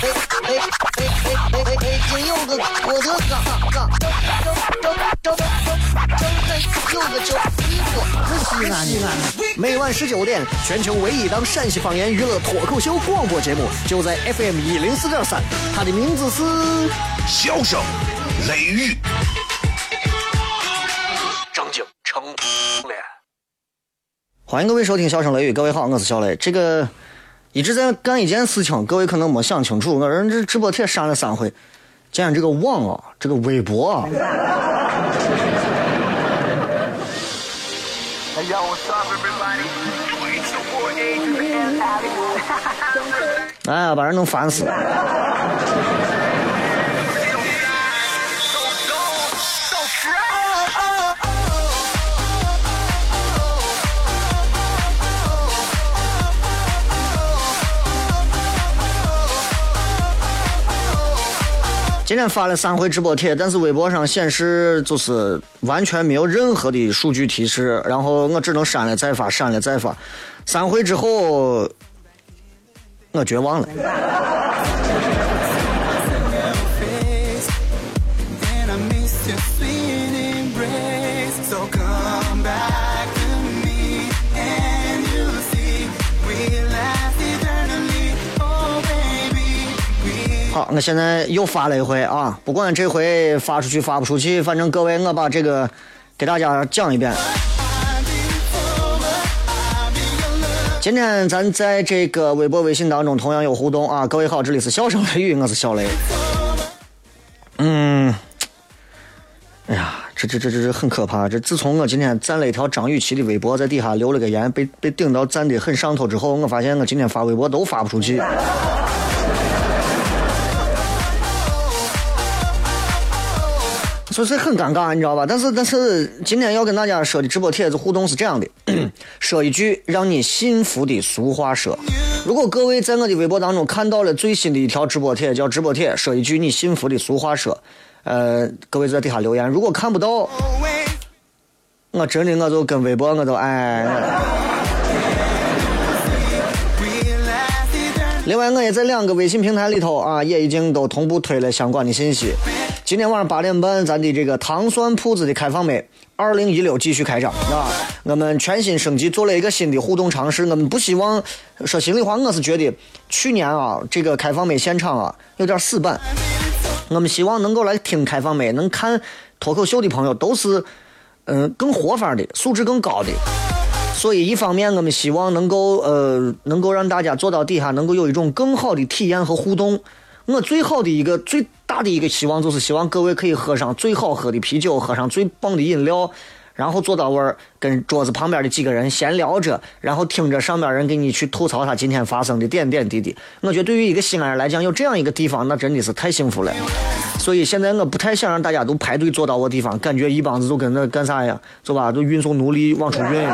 哎哎哎！北京有个郭德纲，张张张张张张有个叫李波，是西安的。每晚十九点，全球唯一档陕西方言娱乐脱口秀广播节目，就在 FM 一零四点三。它的名字是《笑声雷雨》。张景成脸。欢迎各位收听《笑声雷雨》，各位好，我是小雷。这个。一直在干一件事情，各位可能没想清楚。我人这直播帖删了三回，今天这个网啊，这个微博啊，哎呀，把人弄烦死了。今天发了三回直播帖，但是微博上显示就是完全没有任何的数据提示，然后我只能删了再发，删了再发，三回之后我绝望了。好，我现在又发了一回啊！不管这回发出去发不出去，反正各位，我把这个给大家讲一遍。今天咱在这个微博、微信当中同样有互动啊！各位好，这里是笑声雷雨，我是小雷。嗯，哎呀，这这这这这很可怕！这自从我今天赞了一条张雨绮的微博，在底下留了个言，被被顶到赞的很上头之后，我发现我今天发微博都发不出去。就是很尴尬，你知道吧？但是但是今天要跟大家说的直播帖子互动是这样的，说一句让你信服的俗话说。如果各位在我的微博当中看到了最新的一条直播帖，叫直播帖，说一句你信服的俗话说，呃，各位在底下留言。如果看不到，我真的我就跟微博我都哎。另外，我也在两个微信平台里头啊，也已经都同步推了相关的信息。今天晚上八点半，咱的这个糖蒜铺子的开放麦，二零一六继续开张啊！我们全新升级，做了一个新的互动尝试。我们不希望说心里话，我是觉得去年啊，这个开放麦现场啊有点死板。我们希望能够来听开放麦、能看脱口秀的朋友，都是嗯更活法的，素质更高的。所以，一方面我们希望能够呃，能够让大家坐到底下，能够有一种更好的体验和互动。我最好的一个最大的一个希望，就是希望各位可以喝上最好喝的啤酒，喝上最棒的饮料，然后坐到位儿，跟桌子旁边的几个人闲聊着，然后听着上边人给你去吐槽他今天发生的点点滴滴。我觉得对于一个西安人来讲，有这样一个地方，那真的是太幸福了。所以现在我不太想让大家都排队坐到我地方，感觉一帮子都跟那干啥呀？走吧，都运送奴隶往出运。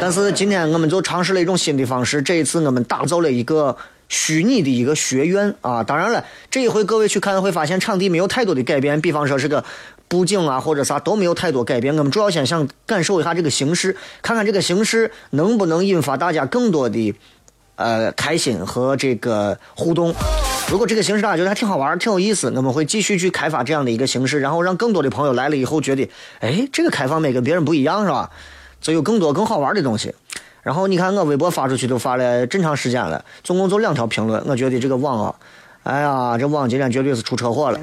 但是今天我们就尝试了一种新的方式，这一次我们打造了一个虚拟的一个学院啊！当然了，这一回各位去看会发现场地没有太多的改变，比方说是个布景啊或者啥都没有太多改变。我们主要先想感受一下这个形式，看看这个形式能不能引发大家更多的呃开心和这个互动。如果这个形式大家觉得还挺好玩、挺有意思，我们会继续去开发这样的一个形式，然后让更多的朋友来了以后觉得，哎，这个开放麦跟别人不一样，是吧？就有更多更好玩的东西，然后你看我微博发出去都发了真长时间了，总共就两条评论，我觉得这个网啊，哎呀，这网今天绝对是出车祸了。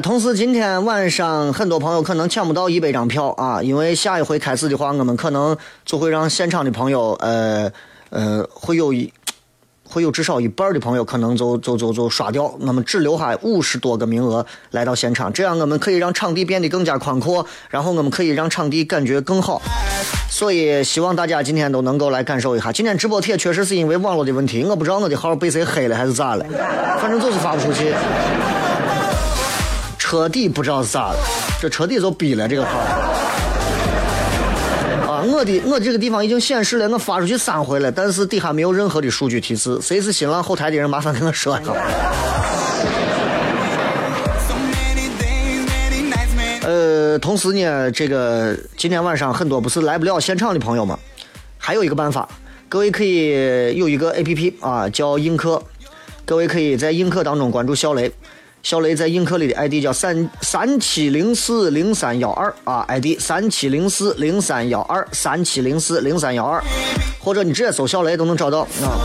同时今天晚上很多朋友可能抢不到一百张票啊，因为下一回开始的话，我们可能就会让现场的朋友，呃呃，会有一会有至少一半的朋友可能就就就就刷掉，那么只留下五十多个名额来到现场，这样我们可以让场地变得更加宽阔，然后我们可以让场地感觉更好。所以希望大家今天都能够来感受一下。今天直播贴确实是因为网络的问题，我不知道我的号被谁黑了还是咋了，反正就是发不出去。彻底不知道是咋了，这彻底就逼了这个号。啊，我的我这个地方已经显示了，我发出去三回了，但是底下没有任何的数据提示。谁是新浪后台的人，麻烦跟我说一下。呃，同时呢，这个今天晚上很多不是来不了现场的朋友们，还有一个办法，各位可以有一个 A P P 啊，叫映客，各位可以在映客当中关注小雷。小雷在映客里的 ID 叫三三七零四零三幺二啊，ID 三七零四零三幺二三七零四零三幺二，或者你直接搜小雷都能找到啊。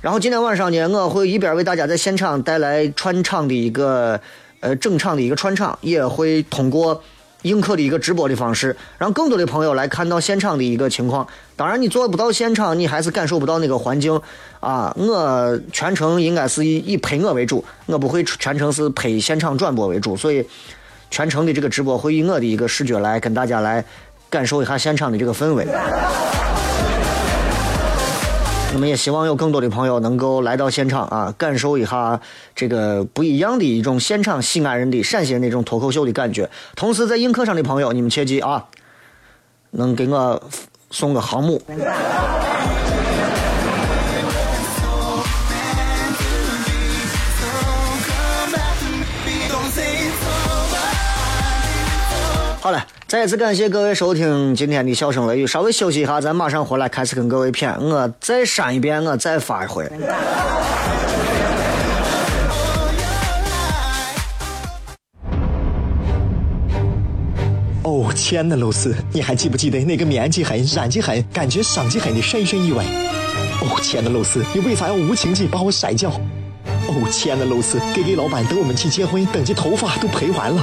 然后今天晚上呢，我会一边为大家在现场带来串场的一个呃整场的一个串场，也会通过。映客的一个直播的方式，让更多的朋友来看到现场的一个情况。当然，你做不到现场，你还是感受不到那个环境啊。我全程应该是以以陪我为主，我不会全程是拍现场转播为主，所以全程的这个直播会以我的一个视觉来跟大家来感受一下现场的这个氛围。那么也希望有更多的朋友能够来到现场啊，感受一下这个不一样的一种现场西安人的陕西人那种脱口秀的感觉。同时，在映客上的朋友，你们切记啊，能给我送个航母。好了。再次感谢各位收听今天的笑声雷雨，稍微休息一下，咱马上回来开始跟各位谝。我再删一遍，我再发一回。哦，亲爱的露丝，你还记不记得那个面积狠、染技狠、感觉伤及狠的深深意外？哦，亲爱的露丝，你为啥要无情地把我甩掉？哦，亲爱的露丝，K K 老板等我们去结婚，等级头发都赔完了。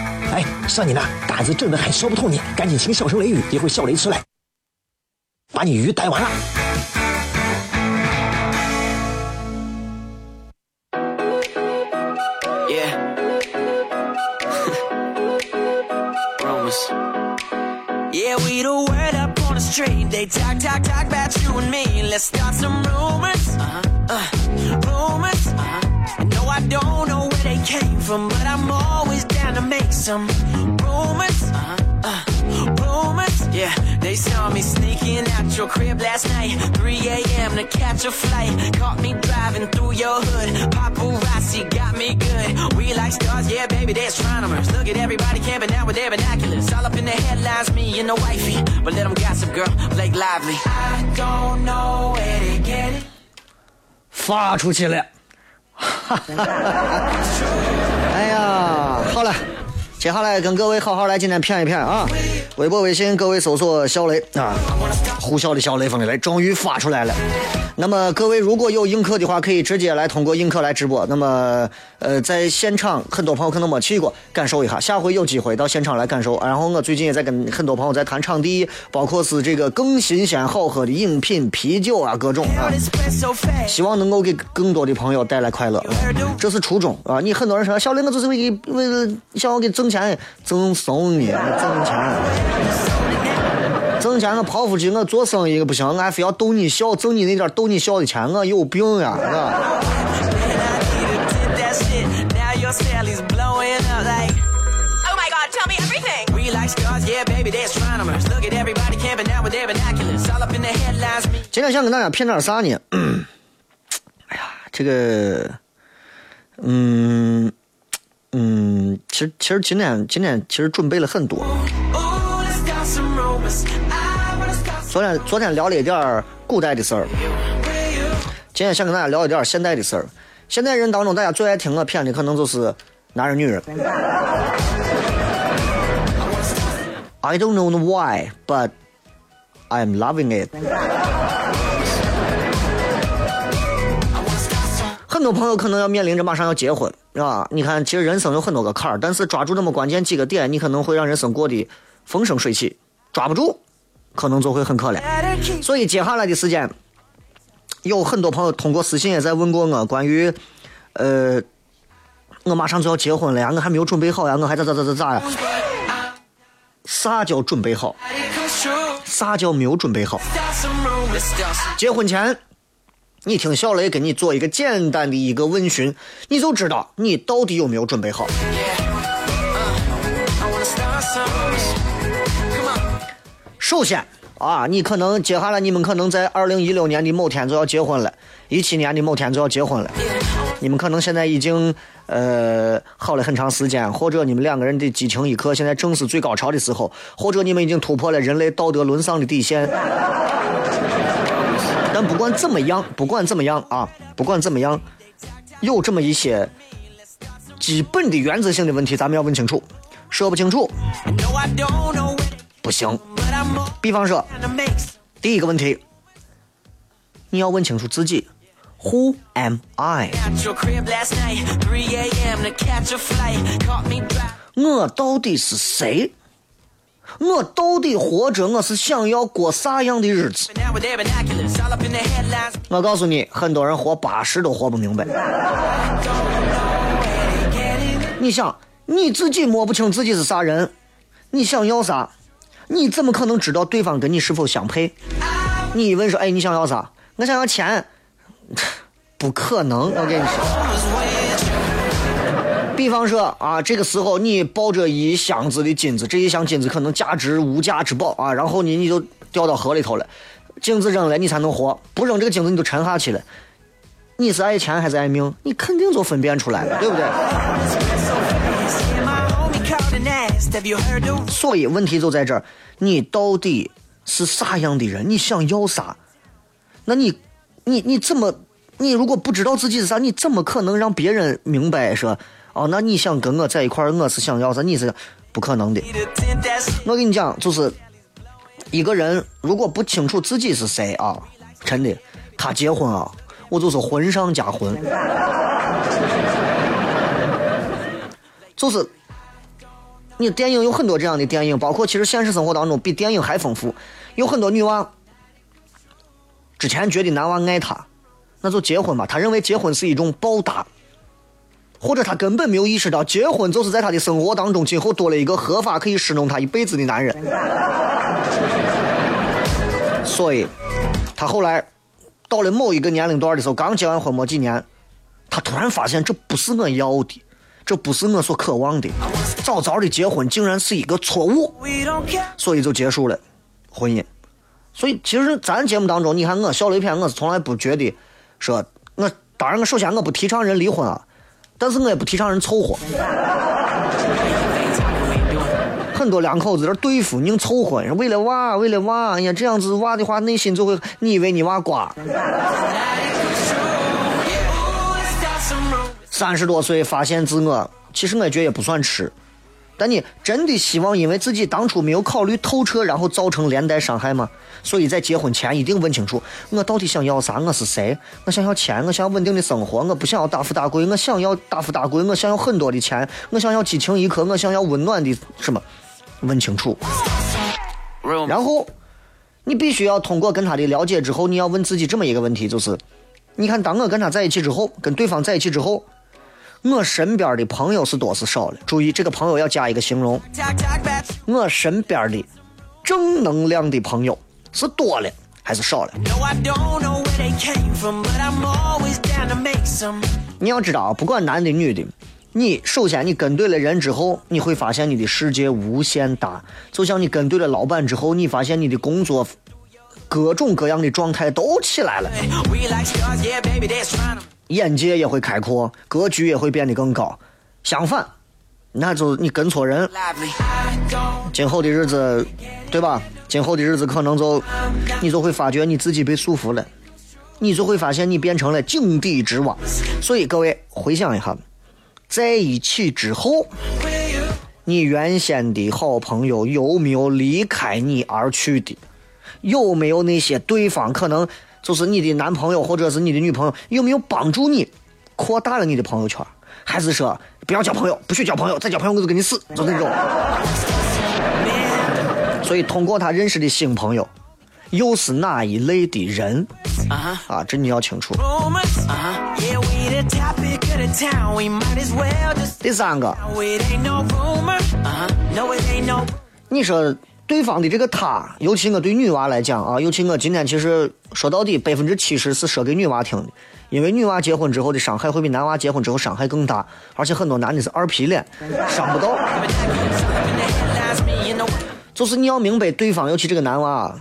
哎，上你那胆子正的很，说不透你，赶紧请笑声雷雨，一会儿笑雷出来，把你鱼逮完了。came some rumors. Uh-huh. Uh, rumors, yeah. They saw me sneaking out your crib last night, 3 a.m. to catch a flight. Caught me driving through your hood. Paparazzi got me good. We like stars, yeah, baby, they're astronomers. Look at everybody camping out with their binoculars. All up in the headlines, me and the wifey. But let them gossip, girl, Blake Lively. I don't know where to get it. 发出去了。哎呀，好了， 接下来跟各位好好来今天谝一谝啊！微博、微信，各位搜索“小雷”啊，呼啸的小雷锋的雷，终于发出来了。那么各位如果有映客的话，可以直接来通过映客来直播。那么呃，在现场很多朋友可能没去过，感受一下。下回有机会到现场来感受。然后我最近也在跟很多朋友在谈场地，包括是这个更新鲜好喝的饮品、啤酒啊，各种啊。希望能够给更多的朋友带来快乐，这是初衷啊！你很多人说小雷，我就是为为了想要给挣钱，挣送你挣钱。挣钱我跑出去，我做生意不行，我还非要逗你笑，挣你那点逗你笑的钱，我有病呀，是吧？今天想跟大家骗点啥呢？哎呀，这个，嗯，嗯，其实其实今天今天其实准备了很多。昨天昨天聊了一点古代的事儿，今天想跟大家聊一点现代的事儿。现代人当中，大家最爱听我片的可能就是男人女人。I don't know why, but I'm loving it。很多朋友可能要面临着马上要结婚，是吧？你看，其实人生有很多个坎儿，但是抓住那么关键几个点，你可能会让人生过得风生水起；抓不住，可能就会很可怜。所以接下来的时间，有很多朋友通过私信也在问过我关于，呃，我马上就要结婚了呀，我还没有准备好呀，我还咋咋咋咋咋呀？啥叫准备好？啥叫没有准备好？结婚前。你听小雷给你做一个简单的一个问询，你就知道你到底有没有准备好。首先啊，你可能接下来你们可能在二零一六年的某天就要结婚了，一七年的某天就要结婚了。你们可能现在已经呃好了很长时间，或者你们两个人的激情一刻现在正是最高潮的时候，或者你们已经突破了人类道德沦丧的底线。但不管怎么样，不管怎么样啊，不管怎么样，有这么一些基本的原则性的问题，咱们要问清楚。说不清楚，不行。比方说，第一个问题，你要问清楚自己，Who am I？我到底是谁？我到底活着，我是想要过啥样的日子？我告诉你，很多人活八十都活不明白。你想，你自己摸不清自己是啥人，你想要啥？你怎么可能知道对方跟你是否相配？你一问说，哎，你想要啥？我想要钱，不可能，我跟你说。比方说啊，这个时候你抱着一箱子的金子，这一箱金子可能价值无价之宝啊，然后你你就掉到河里头了，金子扔了你才能活，不扔这个金子你就沉下去了。你是爱钱还是爱命？你肯定就分辨出来了，对不对？所以问题就在这儿，你到底是啥样的人？你想要啥？那你你你怎么？你如果不知道自己是啥，你怎么可能让别人明白说？哦，那你想跟我在一块儿，我是想要啥？你是不可能的。我跟你讲，就是一个人如果不清楚自己是谁啊，真的，他结婚啊，我就是婚上加婚。就是你电影有很多这样的电影，包括其实现实生活当中比电影还丰富。有很多女娃之前觉得男娃爱她，那就结婚吧。她认为结婚是一种报答。或者他根本没有意识到，结婚就是在他的生活当中今后多了一个合法可以侍弄他一辈子的男人。所以，他后来到了某一个年龄段的时候，刚结完婚没几年，他突然发现这不是我要的，这不是我所渴望的。早早的结婚竟然是一个错误，所以就结束了婚姻。所以，其实咱节目当中，你看我小雷片，我是从来不觉得说，我当然我首先我不提倡人离婚啊。但是我也不提倡人凑合，很多两口子在对付，硬凑合，为了娃，为了娃，哎呀，这样子娃的话，内心就会，你以为你娃瓜？三十多岁发现自我，其实我觉得也不算迟。但你真的希望因为自己当初没有考虑透彻，然后造成连带伤害吗？所以在结婚前一定问清楚，我到底想要啥？我是谁？我想要钱，我想要稳定的生活，我不想要大富大贵，我想要大富大贵，我想要很多的钱，我想要激情一刻，我想要温暖的什么？问清楚。然后，你必须要通过跟他的了解之后，你要问自己这么一个问题，就是：你看，当我跟他在一起之后，跟对方在一起之后。我身边的朋友是多是少了？注意，这个朋友要加一个形容。我身边的正能量的朋友是多了还是少了？你要知道，不管男的女的，你首先你跟对了人之后，你会发现你的世界无限大。就像你跟对了老板之后，你发现你的工作各种各样的状态都起来了。眼界也会开阔，格局也会变得更高。相反，那就你跟错人。今后的日子，对吧？今后的日子可能就你就会发觉你自己被束缚了，你就会发现你变成了井底之蛙。所以各位回想一下，在一起之后，你原先的好朋友有没有离开你而去的？有没有那些对方可能就是你的男朋友或者是你的女朋友，有没有帮助你扩大了你的朋友圈？还是说不要交朋友，不许交朋友，再交朋友我就跟你死，就那种。所以通过他认识的新朋友，又是哪一类的人啊？这你要清楚。第三个，你说。对方的这个他，尤其我对女娃来讲啊，尤其我今天其实说到底，百分之七十是说给女娃听的，因为女娃结婚之后的伤害会比男娃结婚之后伤害更大，而且很多男的是二皮脸，伤不到。就是你要明白对方，尤其这个男娃，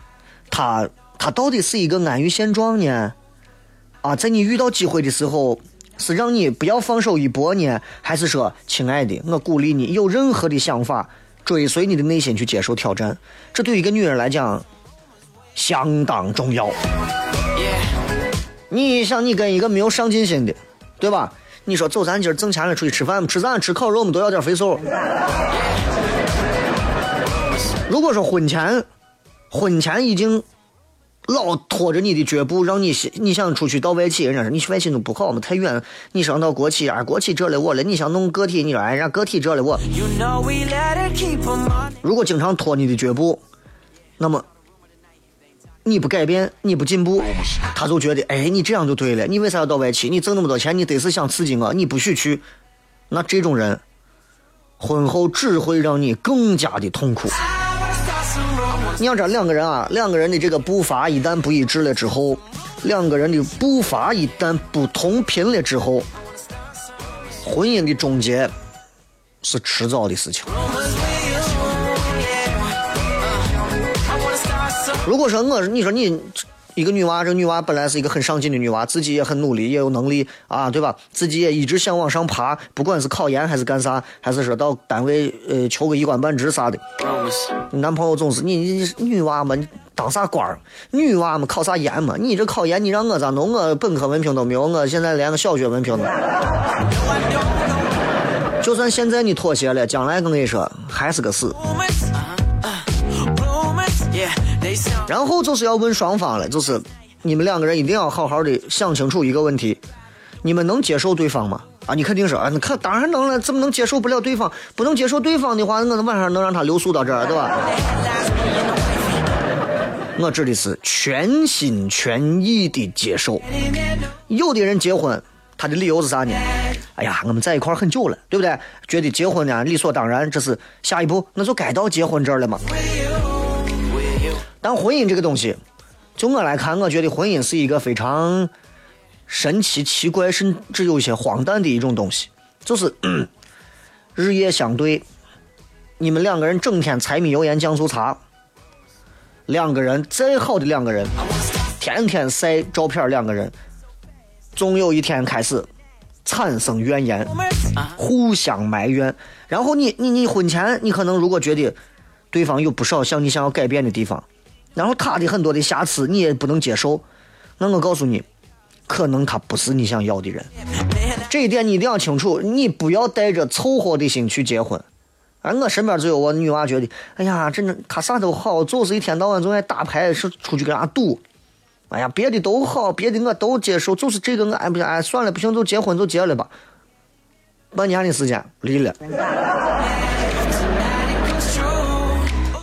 他他到底是一个安于现状呢，啊，在你遇到机会的时候，是让你不要放手一搏呢，还是说，亲爱的，我鼓励你有任何的想法。追随你的内心去接受挑战，这对于一个女人来讲相当重要。你想，你跟一个没有上进心的，对吧？你说走，咱今儿挣钱了，出去吃饭吃咱吃烤肉我们，都要点肥瘦。如果说婚前，婚前已经老拖着你的脚步，让你你想出去到外企，人家说你去外企都不好嘛，太远。你上到国企啊，国企这了我了。你想弄个体，你说哎，人家个体这了我。如果经常拖你的脚步，那么你不改变，你不进步，他就觉得哎，你这样就对了。你为啥要到外企？你挣那么多钱，你得是想刺激我，你不许去。那这种人，婚后只会让你更加的痛苦。你要知道，两个人啊，两个人的这个步伐一旦不一致了之后，两个人的步伐一旦不同频了之后，婚姻的终结是迟早的事情。如果说我，你说你。一个女娃，这个女娃本来是一个很上进的女娃，自己也很努力，也有能力啊，对吧？自己也一直想往上爬，不管是考研还是干啥，还是说到单位呃求个一官半职啥的。男朋友总是你你女娃嘛，你当啥官儿？女娃嘛，考啥研嘛？你这考研，你让我咋弄？我本科文凭都没有，我现在连个小学文凭都。就算现在你妥协了，将来我跟你说还是个死。然后就是要问双方了，就是你们两个人一定要好好的想清楚一个问题：你们能接受对方吗？啊，你肯定说啊，那可当然能了，怎么能接受不了对方？不能接受对方的话，我晚上能让他留宿到这儿，对吧？我指的是全心全意的接受。有的人结婚，他的理由是啥呢？哎呀，我们在一块很久了，对不对？觉得结婚呢理所当然，这是下一步，那就该到结婚这儿了嘛。但婚姻这个东西，就我来看，我觉得婚姻是一个非常神奇、奇怪，甚至有些荒诞的一种东西。就是 日夜相对，你们两个人整天柴米油盐酱醋茶，两个人再好的两个人，天天晒照片，两个人总有一天开始产生怨言，互相埋怨。然后你你你婚前，你可能如果觉得对方有不少像你想要改变的地方。然后他的很多的瑕疵你也不能接受，那我告诉你，可能他不是你想要的人，这一点你一定要清楚。你不要带着凑合的心去结婚。而我身边就有我女娃觉得，哎呀，真的他啥都好，就是一天到晚总爱打牌，是出去跟人家赌。哎呀，别的都好，别的我都接受，就是这个我哎不行哎，算了，不行就结婚就结了吧。半年的时间离了。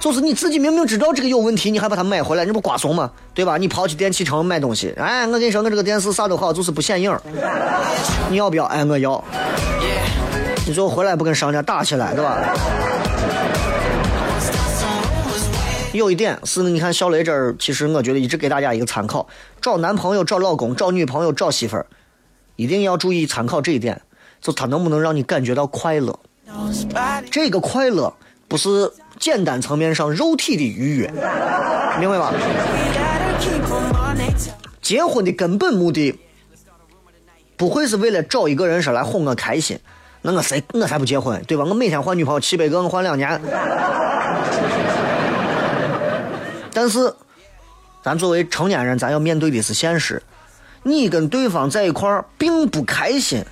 就是你自己明明知道这个有问题，你还把它买回来，你不瓜怂吗？对吧？你跑去电器城买东西，哎，我跟你说，我这个电视啥都好，就是不显影。你要不要？哎，我要。你最后回来不跟商家打起来，对吧？有一点是，你看小雷这儿，其实我觉得一直给大家一个参考：找男朋友、找老公、找女朋友、找媳妇儿，一定要注意参考这一点，就他能不能让你感觉到快乐。这个快乐不是。简单层面上肉体的愉悦，明白吧？结婚的根本目的不会是为了找一个人说来哄我开心，那我谁我才不结婚，对吧？我每天换女朋友七百个，我换两年。但是，咱作为成年人，咱要面对的是现实。你跟对方在一块儿并不开心，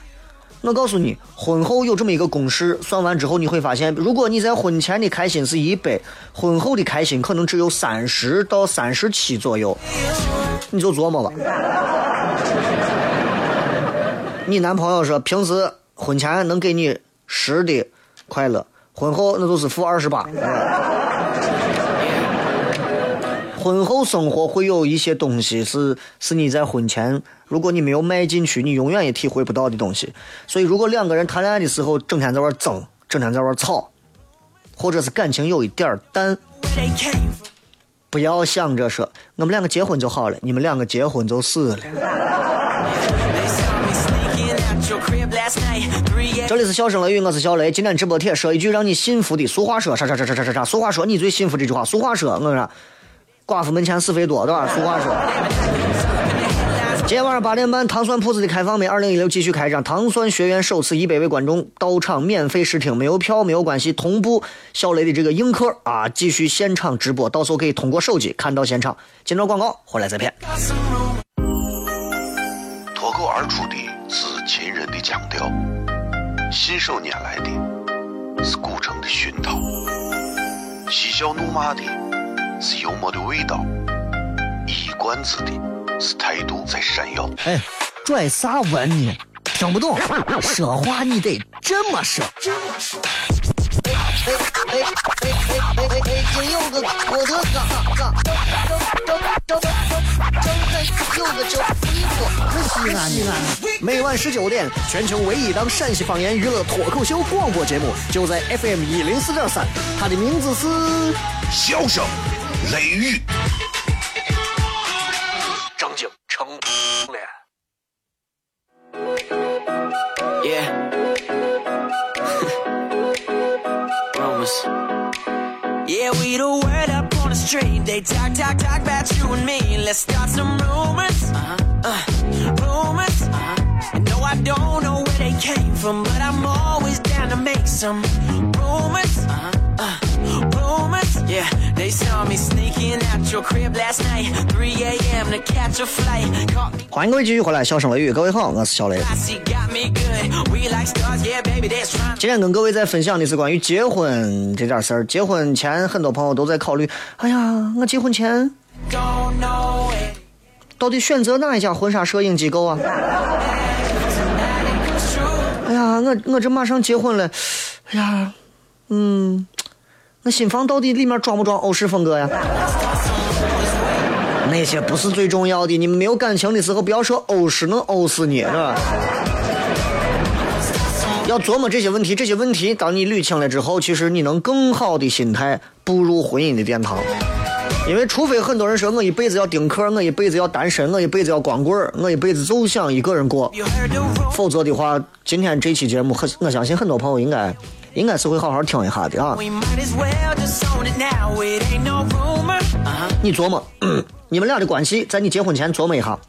我告诉你，婚后有这么一个公式，算完之后你会发现，如果你在婚前的开心是一百，婚后的开心可能只有三十到三十七左右，你就琢磨吧。你男朋友说平时婚前能给你十的快乐，婚后那就是负二十八。婚后生活会有一些东西是是你在婚前，如果你没有迈进去，你永远也体会不到的东西。所以，如果两个人谈恋爱的时候整天在玩争，整天在玩吵，或者是感情有一点淡，不要想着说我们两个结婚就好了，你们两个结婚就死了。这里是笑声雷雨，我是小雷。今天直播贴说一句让你信服的俗话说啥啥啥啥啥啥？俗话说你最信服这句话。俗话说，我说。寡妇门前是非多，对吧？俗话说。今天晚上八点半，糖蒜铺子的开放美二零一六继续开张，糖蒜学院首次一百位观众到场免费试听，没有票没有关系，同步小雷的这个映客啊，继续现场直播，到时候可以通过手机看到现场。接着广告，回来再片。脱口而出的是秦人的腔调，信手拈来的是古城的熏陶，嬉笑怒骂的。是幽默的味道，一冠子的是态度在闪耀。哎，拽啥文呢？听不懂，说话你得这么说。哎哎哎哎哎哎！北京有个郭德纲，张张张张张有个叫李哥，是西安的。每晚十九点，全球唯一档陕西方言娱乐脱口秀广播节目，就在 FM 一零四点三。它的名字是《笑声》。雷雨，张景成脸。Yeah. Rumors. Yeah, we the word up on the street. They talk, talk, talk about you and me. Let's start some rumors. Uh-huh. Uh, rumors. Uh-huh. No, I don't know where they came from, but I'm always down to make some 欢迎各位继续回来，笑声雷雨，各位好，我是小雷。今天跟各位在分享的是关于结婚这点事儿。结婚前，很多朋友都在考虑，哎呀，我结婚前到底选择哪一家婚纱摄影机构啊？哎呀，我我这马上结婚了，哎呀，嗯。那新房到底里面装不装欧式风格呀？那些不是最重要的。你们没有感情的时候，不要说欧式能欧死你，是吧？要琢磨这些问题。这些问题，当你捋清了之后，其实你能更好的心态步入婚姻的殿堂。因为，除非很多人说我一辈子要丁克，我一辈子要单身，我一辈子要光棍我一辈子就想一个人过。否则的话，今天这期节目，很我相信很多朋友应该。应该是会好好听一下的啊！你琢磨，你们俩的关系，在你结婚前琢磨一下。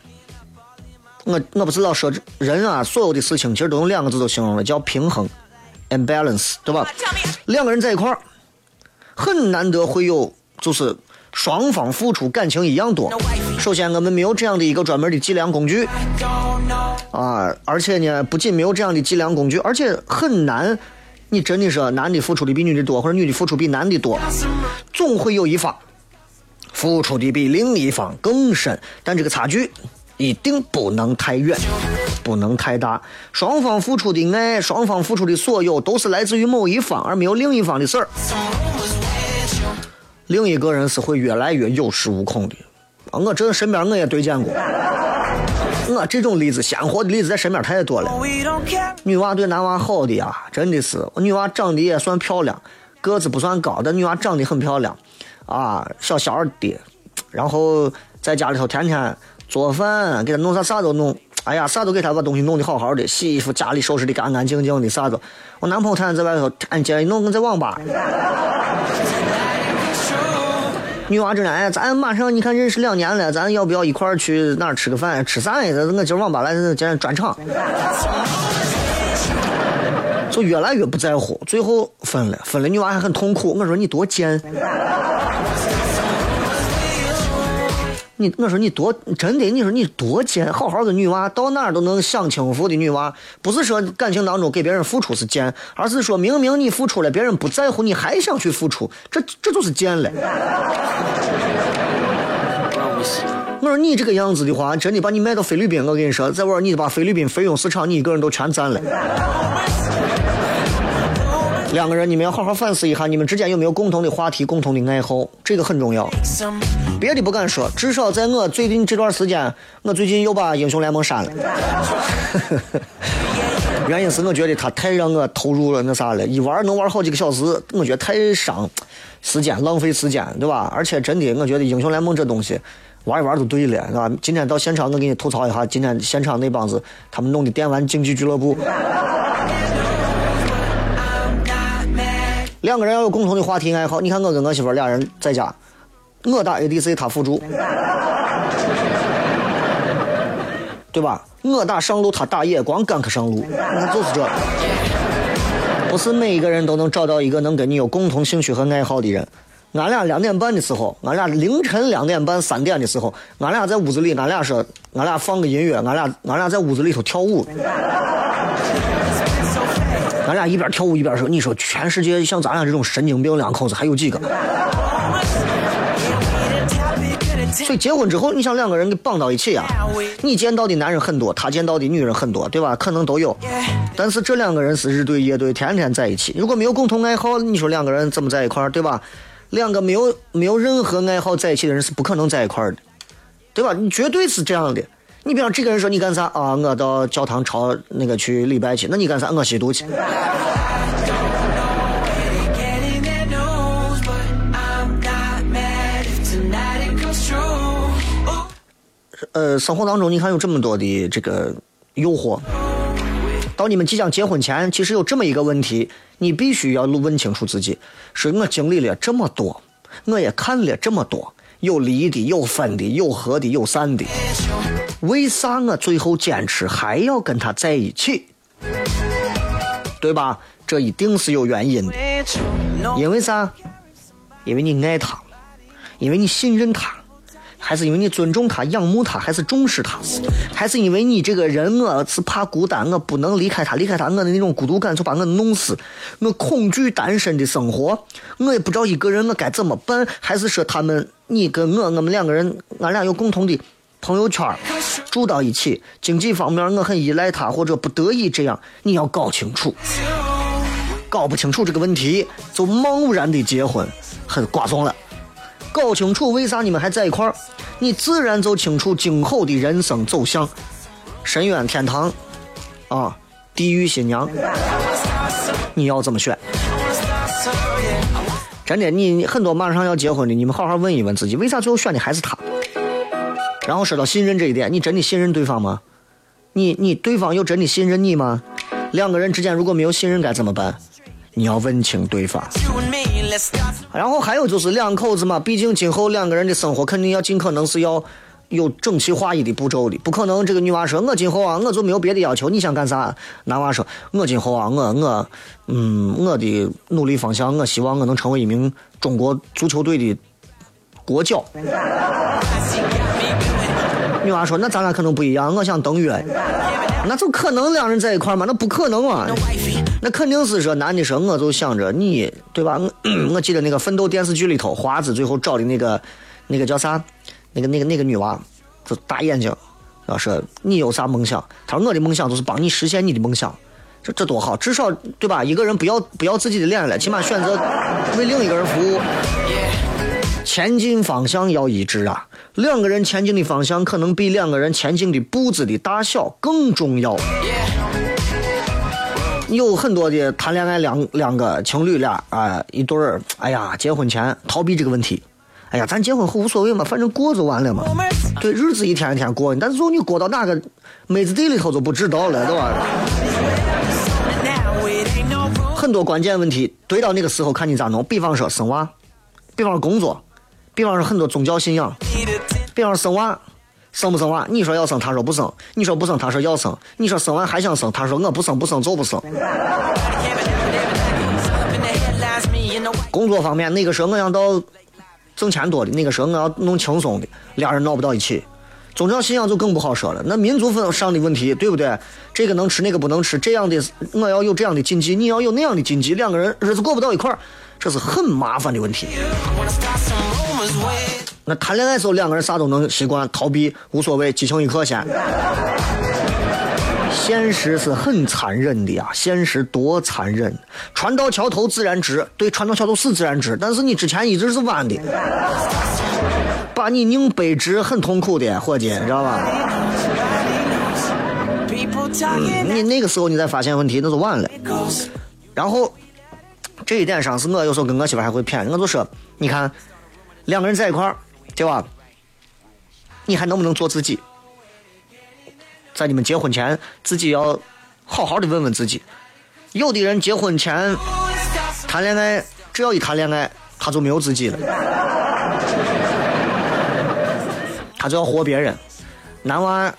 我我不是老说人啊，所有的事情其实都用两个字都形容了，叫平衡，imbalance，对吧？两个人在一块儿，很难得会有就是双方付出感情一样多。首先，我们没有这样的一个专门的计量工具啊，而且呢，不仅没有这样的计量工具，而且很难。你真的说男的付出的比女的多，或者女的付出比男的多，总会有一方付出的比另一方更深，但这个差距一定不能太远，不能太大。双方付出的爱，双方付出的所有，都是来自于某一方，而没有另一方的事儿。另一个人是会越来越有恃无恐的。我这身边我也对见过。我这种例子，鲜活的例子在身边太多了。女娃对男娃好的呀，真的是。我女娃长得也算漂亮，个子不算高，但女娃长得很漂亮，啊，小小的，然后在家里头天天做饭，给她弄啥啥都弄。哎呀，啥都给她把东西弄得好好的，洗衣服，家里收拾的干干净净的，啥子。我男朋友天天在外头，天天一弄跟在网吧。女娃这呢，哎，咱马上你看认识两年了，咱要不要一块儿去哪儿吃个饭？吃啥呀？我今儿网吧来，今天专场。就越来越不在乎，最后分了，分了，女娃还很痛苦。我说你多贱。你我说你多真的，你说你多贱，好好的女娃到哪儿都能享清福的女娃，不是说感情当中给别人付出是贱，而是说明明你付出了，别人不在乎，你还想去付出，这这就是贱了。我说你这个样子的话，真的把你卖到菲律宾，我跟你说，在玩你把菲律宾菲佣市场你一个人都全占了。两个人，你们要好好反思一下，你们之间有没有共同的话题、共同的爱好，这个很重要。别的不敢说，至少在我最近这段时间，我最近又把英雄联盟删了。原因是我觉得他太让我投入了那啥了，一玩能玩好几个小时，我觉得太伤时间、浪费时间，对吧？而且真的，我觉得英雄联盟这东西玩一玩就对了，是吧？今天到现场，我给你吐槽一下，今天现场那帮子他们弄的电玩竞技俱乐部。两个人要有共同的话题爱好。你看我跟我媳妇俩人在家，我打 ADC，他辅助，对吧？我打上路，他打野，光干克上路，那就是这。不是每一个人都能找到一个能跟你有共同兴趣和爱好的人。俺俩两点半的时候，俺俩凌晨两点半、三点的时候，俺俩在屋子里，俺俩说，俺俩放个音乐，俺俩俺俩在屋子里头跳舞。咱俩一边跳舞一边说：“你说全世界像咱俩这种神经病两口子还有几个？”所以结婚之后，你想两个人给绑到一起呀？你见到的男人很多，他见到的女人很多，对吧？可能都有。但是这两个人是日对夜对，天天在一起。如果没有共同爱好，你说两个人怎么在一块儿，对吧？两个没有没有任何爱好在一起的人是不可能在一块儿的，对吧？你绝对是这样的。你比方这个人说你干啥啊？我到教堂朝那个去礼拜去。那你干啥？我吸毒去。呃，生活当中你看有这么多的这个诱惑，到你们即将结婚前，其实有这么一个问题，你必须要问清楚自己：是我经历了这么多，我也看了这么多，有离的，有分的，有合的，有散的。为啥我最后坚持还要跟他在一起？对吧？这一定是有原因的。因为啥？因为你爱他，因为你信任他，还是因为你尊重他、仰慕他，还是重视他？还是因为你这个人，我是怕孤单，我不能离开他，离开他，我的那种孤独感就把我弄死。我恐惧单身的生活，我也不知道一个人我该怎么办。还是说他们，你跟我，我们两个人，俺俩有共同的。朋友圈住到一起，经济方面我很依赖他，或者不得已这样，你要搞清楚。搞不清楚这个问题，就贸然的结婚，很瓜怂了。搞清楚为啥你们还在一块儿，你自然就清楚今后的人生走向。深渊天堂，啊，地狱新娘，你要怎么选？真的，你很多马上要结婚的，你们好好问一问自己，为啥最后选的还是他？然后说到信任这一点，你真的信任对方吗？你你对方又真的信任你吗？两个人之间如果没有信任该怎么办？你要问清对方。然后还有就是两口子嘛，毕竟今后两个人的生活肯定要尽可能是要有整齐划一的步骤的，不可能这个女娃说我今后啊我就没有别的要求，你想干啥？男娃说我今后啊我我嗯我的努力方向，我希望我能成为一名中国足球队的国脚。女娃说：“那咱俩可能不一样，我想登月，那就可能两人在一块吗？那不可能啊！那肯定是说男的说，我就想着你，对吧？我 记得那个奋斗电视剧里头，华子最后找的那个那个叫啥？那个那个那个女娃，就大眼睛，然后说你有啥梦想？他说我的梦想就是帮你实现你的梦想，这这多好，至少对吧？一个人不要不要自己的脸了，起码选择为另一个人服务。”前进方向要一致啊！两个人前进的方向可能比两个人前进的步子的大小更重要。有很多的谈恋爱两两个情侣俩啊，一对儿，哎呀，结婚前逃避这个问题。哎呀，咱结婚后无所谓嘛，反正过就完了嘛。对，日子一天一天过，但是如果你过到哪个妹子地里头就不知道了，对吧？很多关键问题，对到那个时候看你咋弄。比方说生娃，比方说工作。比方说很多宗教信仰，比方说生娃，生不生娃？你说要生，他说不生；你说不生，他说要生；你说生完还想生，他说我不生，不生就不生。工作方面，那个时候我想到挣钱多的，那个时候我要弄轻松的，俩人闹不到一起。宗教信仰就更不好说了，那民族分上的问题，对不对？这个能吃，那个不能吃，这样的我要有这样的禁忌，你要有那样的禁忌，两个人日子过不到一块儿，这是很麻烦的问题。那谈恋爱时候两个人啥都能习惯，逃避无所谓，激情一刻先。现实是很残忍的呀，现实多残忍！船到桥头自然直，对，船到桥头是自然直，但是你之前一直是弯的，把你拧背直，很痛苦的，伙计，知道吧？嗯，你那个时候你再发现问题，那就晚了。然后这一点上是我有时候跟我媳妇还会骗，我就说，你看两个人在一块儿。对吧？你还能不能做自己？在你们结婚前，自己要好好的问问自己。有的人结婚前谈恋爱，只要一谈恋爱，他就没有自己了，他就要活别人。男娃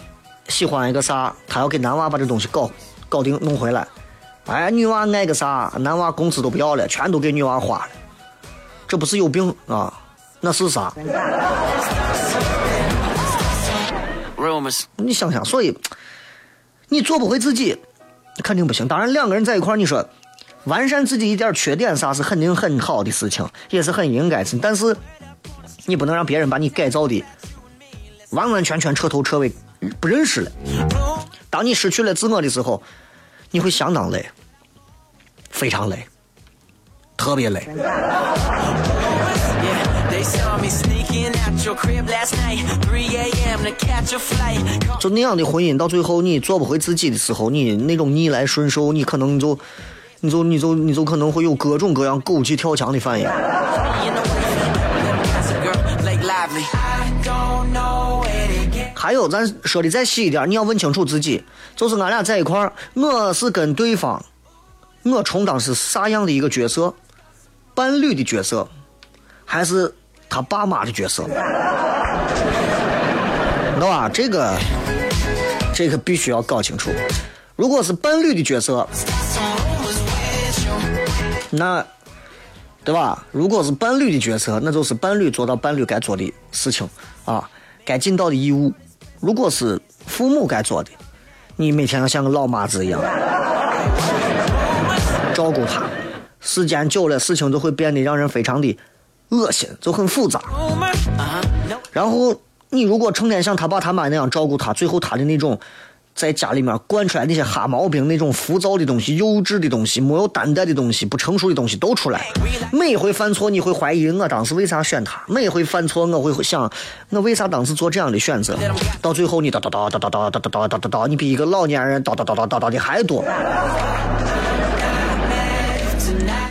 喜欢一个啥，他要给男娃把这东西搞搞定弄回来。哎，女娃爱个啥，男娃工资都不要了，全都给女娃花了。这不是有病啊？那是啥？你想想，所以你做不回自己，肯定不行。当然，两个人在一块儿，你说完善自己一点缺点啥是肯定很好的事情，也是很应该的。但是你不能让别人把你改造的完完全全彻头彻尾不认识了。当你失去了自我的时候，你会相当累，非常累，特别累。就那样的婚姻，到最后你做不回自己的时候，你那种逆来顺受，你可能就，你就你就你就可能会有各种各样狗急跳墙的反应。还有，咱说的再细一点，你要问清楚自己，就是俺俩在一块儿，我是跟对方，我充当是啥样的一个角色，伴侣的角色，还是？他爸妈的角色，知道吧？这个，这个必须要搞清楚。如果是伴侣的角色，那，对吧？如果是伴侣的角色，那就是伴侣做到伴侣该做的事情啊，该尽到的义务。如果是父母该做的，你每天要像个老妈子一样照顾他。时间久了，事情就会变得让人非常的。恶心就很复杂，然后你如果成天像他爸他妈那样照顾他，最后他的那种在家里面惯出来那些哈毛病、那种浮躁的东西、幼稚的东西、没有担待的东西、不成熟的东西都出来。每回犯错，你会怀疑我当时为啥选他；每回犯错，我会想我为啥当时做这样的选择。到最后，你叨叨叨叨叨叨叨叨叨叨叨，你比一个老年人叨叨叨叨叨叨的还多。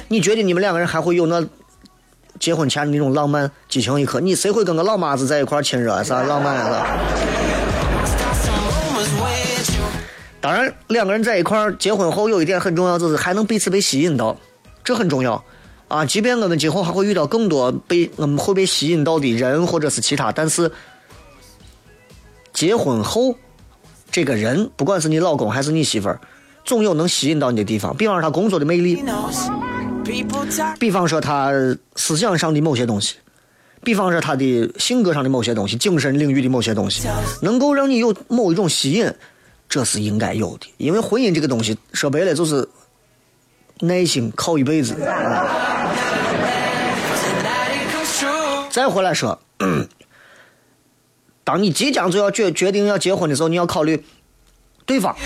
你觉得你们两个人还会有那？结婚前的那种浪漫激情一刻，你谁会跟个老妈子在一块亲热？啥浪漫啊？当然，两个人在一块儿结婚后有一点很重要，就是还能彼此被吸引到，这很重要啊！即便我们今后还会遇到更多被我们会被吸引到的人或者是其他，但是结婚后这个人，不管是你老公还是你媳妇儿，总有能吸引到你的地方，比方说他工作的魅力。比方说他思想上的某些东西，比方说他的性格上的某些东西，精神领域的某些东西，能够让你有某一种吸引，这是应该有的。因为婚姻这个东西说白了就是耐心靠一辈子。再回来说，当你即将就要决决定要结婚的时候，你要考虑对方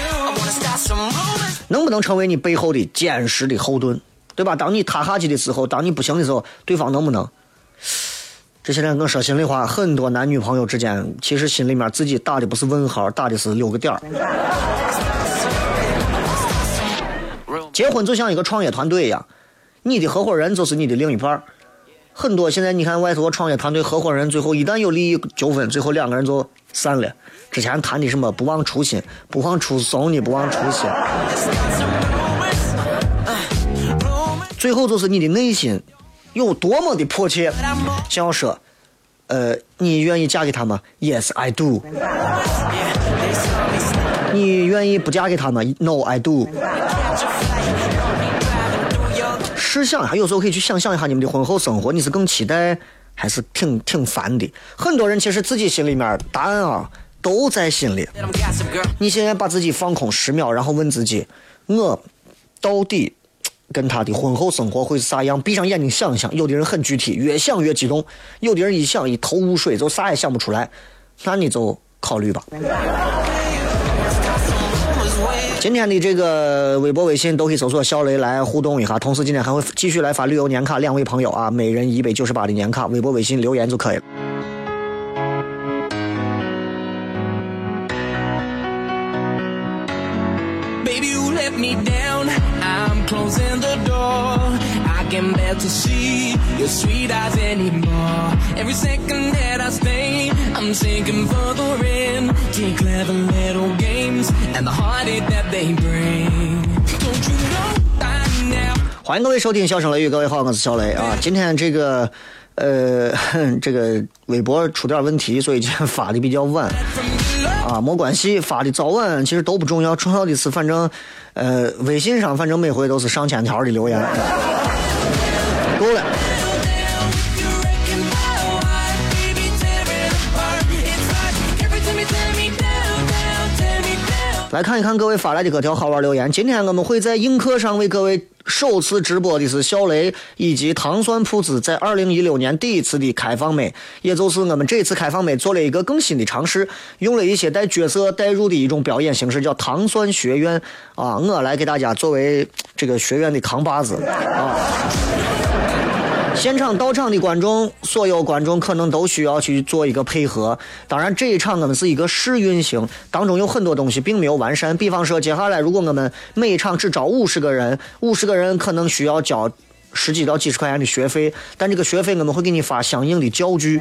能不能成为你背后的坚实的后盾。对吧？当你塌下去的时候，当你不行的时候，对方能不能？这些天我说心里话，很多男女朋友之间，其实心里面自己打的不是问号，打的是六个点儿。结婚就像一个创业团队一样，你的合伙人就是你的另一半很多现在你看外头创业团队合伙人，最后一旦有利益纠纷，最后两个人就散了。之前谈的什么不忘初心，不忘初衷，你不忘初心。最后就是你的内心有多么的迫切，想要说，呃，你愿意嫁给他吗？Yes, I do。你愿意不嫁给他吗？No, I do。试想一下，有时候可以去想象一下你们的婚后生活，你是更期待还是挺挺烦的？很多人其实自己心里面答案啊都在心里。你现在把自己放空十秒，然后问自己：我到底跟他的婚后生活会是啥样？闭上眼睛想一想。有的人很具体，越想越激动；有的人一想一头雾水，就啥也想不出来。那你就考虑吧。今天的这个微博、微信都可以搜索“小雷”来互动一下。同时，今天还会继续来发旅游年卡，两位朋友啊，每人一百九十八的年卡。微博、微信留言就可以了。欢迎各位收听《笑声雷雨》，各位好，我是小雷啊。今天这个呃，这个微博出点问题，所以今天发的比较晚。啊，没关系，发的早晚其实都不重要，重要的是反正呃，微信上反正每回都是上千条的留言，来看一看各位发来的各条好玩留言。今天我们会在映客上为各位首次直播的是小雷以及糖酸铺子在二零一六年第一次的开放美，也就是我们这次开放美做了一个更新的尝试，用了一些带角色带入的一种表演形式，叫糖酸学院啊。我来给大家作为这个学院的扛把子啊。现场到场的观众，所有观众可能都需要去做一个配合。当然，这一场我们是一个试运行，当中有很多东西并没有完善。比方说，接下来如果我们每一场只招五十个人，五十个人可能需要交十几到几十块钱的学费，但这个学费我们会给你发相应的教具，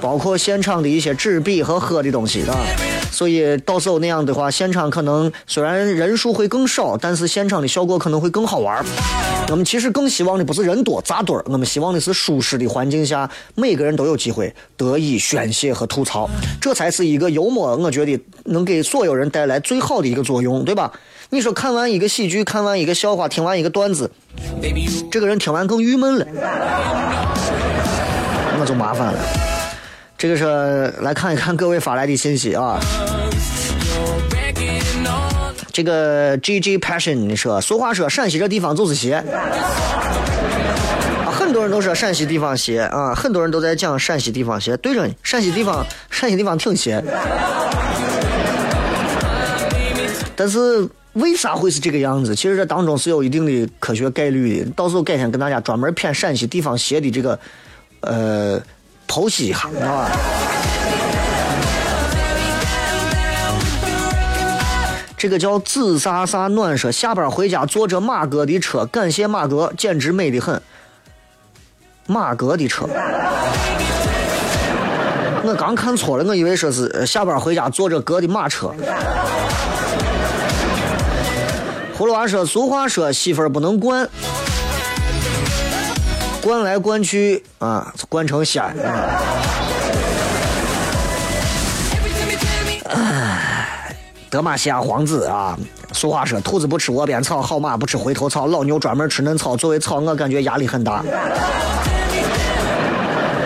包括现场的一些纸笔和喝的东西啊。所以到时候那样的话，现场可能虽然人数会更少，但是现场的效果可能会更好玩。我们其实更希望的不是人多扎堆儿，我们希望的是舒适的环境下，每个人都有机会得以宣泄和吐槽，这才是一个幽默。我觉得能给所有人带来最好的一个作用，对吧？你说看完一个喜剧，看完一个笑话，听完一个段子，这个人听完更郁闷了，那就麻烦了。这个是来看一看各位发来的信息啊。这个 G G Passion 你说，俗话说陕西这地方就是邪，很多人都说陕西地方邪啊，很多人都在讲陕西地方邪。对着你，陕西地方陕西地方挺邪，但是为啥会是这个样子？其实这当中是有一定的科学概率的。到时候改天跟大家专门骗陕西地方邪的这个呃。剖析一下，知道吧？这个叫紫莎莎暖说，下班回家坐着马哥的车，感谢马哥，简直美得很。马哥的车，我刚看错了，我以为说是下班回家坐着哥的马车。葫芦娃说，俗话说，媳妇儿不能惯。惯来惯去啊，惯成仙。哎，德玛西亚皇子啊，俗话说，兔子不吃窝边草，好马不吃回头草，老牛专门吃嫩草。作为草，我感觉压力很大。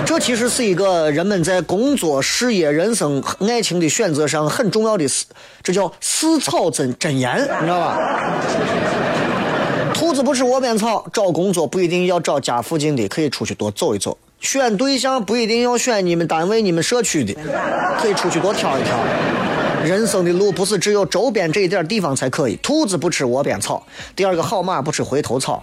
这其实是一个人们在工作、事业、人生、爱情的选择上很重要的事，这叫四草真真言，你知道吧？兔子不吃窝边草，找工作不一定要找家附近的，可以出去多走一走；选对象不一定要选你们单位、你们社区的，可以出去多挑一挑。人生的路不是只有周边这一点地方才可以。兔子不吃窝边草，第二个好马不吃回头草。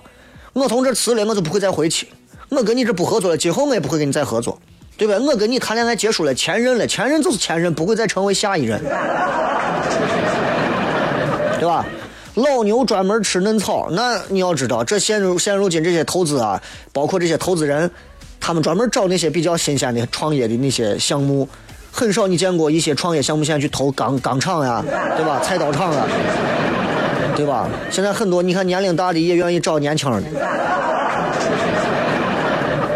我从这辞了，我就不会再回去。我跟你这不合作了，今后我也不会跟你再合作，对吧？我跟你谈恋爱结束了，前任了，前任就是前任，不会再成为下一任，对吧？老牛专门吃嫩草，那你要知道，这现如现如今这些投资啊，包括这些投资人，他们专门找那些比较新鲜的创业的那些项目，很少你见过一些创业项目现在去投钢钢厂呀，对吧？菜刀厂啊，对吧？现在很多你看年龄大的也愿意找年轻的。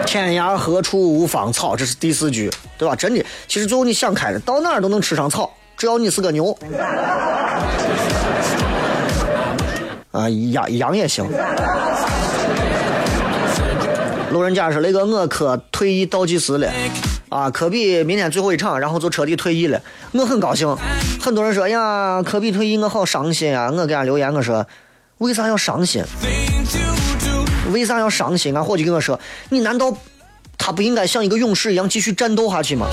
天涯何处无芳草，这是第四句，对吧？真的，其实最后你想开了，到哪儿都能吃上草，只要你是个牛。啊，羊羊也行。路人甲说：“雷哥，我可退役倒计时了，啊，科比明天最后一场，然后就彻底退役了，我很高兴。很多人说呀，科比退役，我好伤心啊！我给他留言，我说，为啥要伤心？为啥要伤心？啊伙计跟我说，你难道他不应该像一个勇士一样继续战斗下去吗？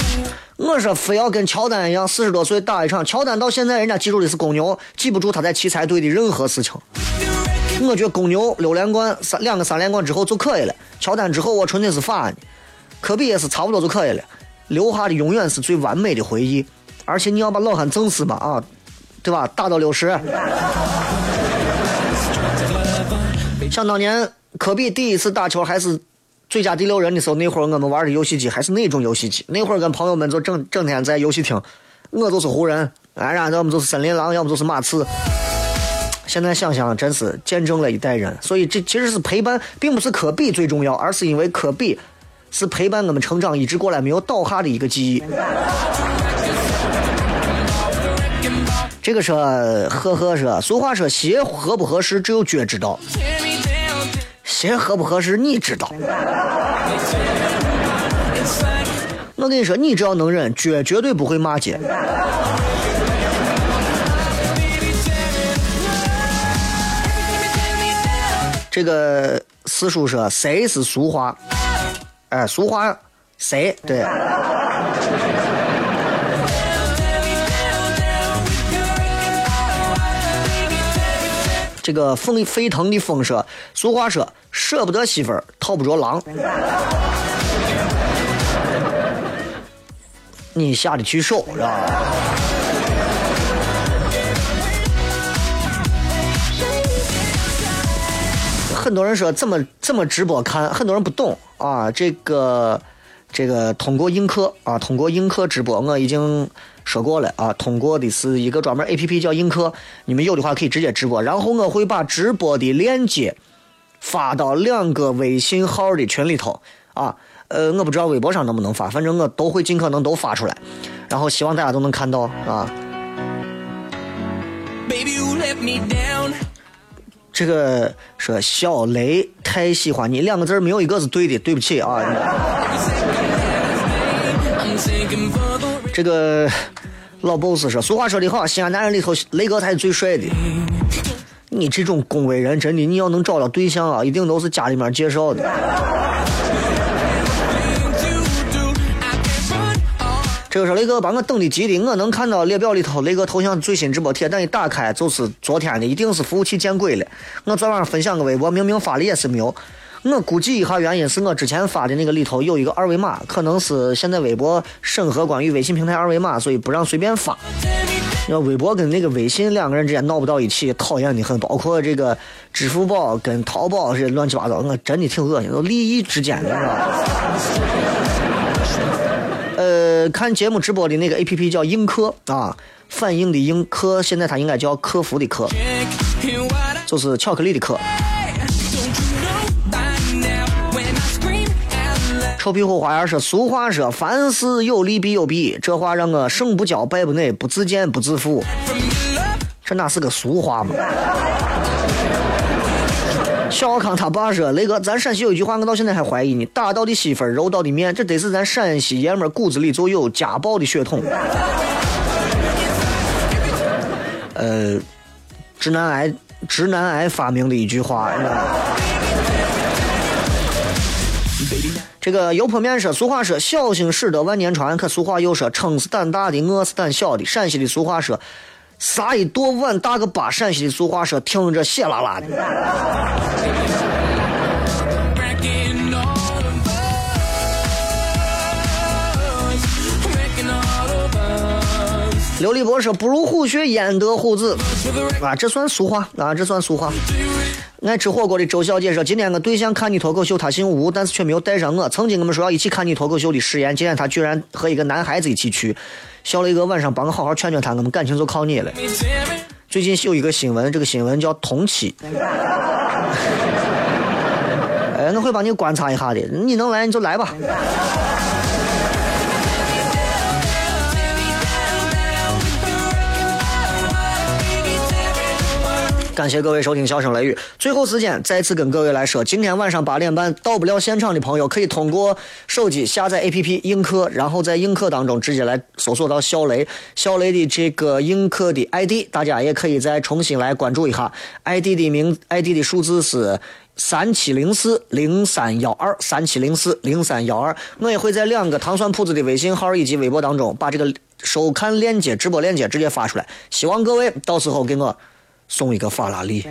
我说，非要跟乔丹一样，四十多岁打一场，乔丹到现在人家记住的是公牛，记不住他在奇才队的任何事情。”我觉得公牛六连冠三两个三连冠之后就可以了。乔丹之后我纯粹是法呢，科比也是差不多就可以了。留下的永远是最完美的回忆。而且你要把老汉整死吧啊，对吧？打到六十。想当年科比第一次打球还是最佳第六人的时候，那会儿我们玩的游戏机还是那种游戏机。那会儿跟朋友们就整整天在游戏厅，我就是湖人，哎，然要么就是森林狼，要么就是马刺。现在想想，真是见证了一代人。所以这其实是陪伴，并不是科比最重要，而是因为科比是陪伴我们成长一直过来没有倒下的一个记忆。这个说呵呵说，俗话说鞋合不合适只有脚知道，鞋合不合适你知道。我跟你说，你只要能忍，绝绝对不会骂街。这个四叔说谁是俗话？哎，俗话谁？对。这个风沸腾的风说，俗话说舍不得媳妇儿套不着狼。你下得去手是吧？很多人说怎么怎么直播看，很多人不懂啊。这个这个通过映客啊，通过映客直播，我已经说过了啊。通过的是一个专门 A P P 叫映客，你们有的话可以直接直播，然后我会把直播的链接发到两个微信号的群里头啊。呃，我不知道微博上能不能发，反正我都会尽可能都发出来，然后希望大家都能看到啊。这个说小雷太喜欢你两个字没有一个是对的，对不起啊。这个老 boss 说，俗话说得好，西安男人里头雷哥才是最帅的。你这种恭维人，真的你要能找到对象啊，一定都是家里面介绍的。这个说雷哥把我等的急的，我能看到列表里头雷哥头像最新直播贴，但一打开就是昨天的，一定是服务器见鬼了。我昨晚上分享个微博，明明发的也是没有。我估计一下原因是我之前发的那个里头有一个二维码，可能是现在微博审核关于微信平台二维码，所以不让随便发。要微博跟那个微信两个人之间闹不到一起，讨厌的很。包括这个支付宝跟淘宝这乱七八糟，我真的挺恶心，都利益之间的。是吧 呃，看节目直播的那个 A P P 叫映客啊，反映的映客，现在它应该叫客服的客，就是巧克力的客。臭屁虎花园说，俗话说，凡事有利必有弊，这话让我胜不骄败不馁，不自贱不自负，这哪是个俗话嘛？小康他爸说：“雷哥，咱陕西有一句话，我到现在还怀疑呢。打到的媳妇，揉到的面，这得是咱陕西爷们骨子里就有家暴的血统。”呃，直男癌，直男癌发明的一句话。这个油泼面说：“俗话说，小心驶得万年船。可俗话又说，撑死胆大的，饿死胆小的。陕西的俗话说。”撒一剁碗大个巴，陕西的俗话说，听着血拉拉的。刘立波说：“不入虎穴，焉得虎子？” 啊，这算俗话啊，这算俗话。爱吃火锅的周小姐说：“今天我对象看你脱口秀，他姓吴，但是却没有带上我。曾经我们说要一起看你脱口秀的誓言，今天他居然和一个男孩子一起去。小雷哥晚上帮我好好劝劝他，我们感情就靠你了。”最近有一个新闻，这个新闻叫同期。哎 哎，我会帮你观察一下的。你能来你就来吧。感谢各位收听《笑声雷雨》。最后时间，再次跟各位来说，今天晚上八点半到不了现场的朋友，可以通过手机下载 APP 映客，然后在映客当中直接来搜索到小雷，小雷的这个映客的 ID，大家也可以再重新来关注一下。ID 的名，ID 的数字是三七零四零三幺二，三七零四零三幺二。我也会在两个糖蒜铺子的微信号以及微博当中把这个收看链接、直播链接直接发出来，希望各位到时候给我。送一个法拉利。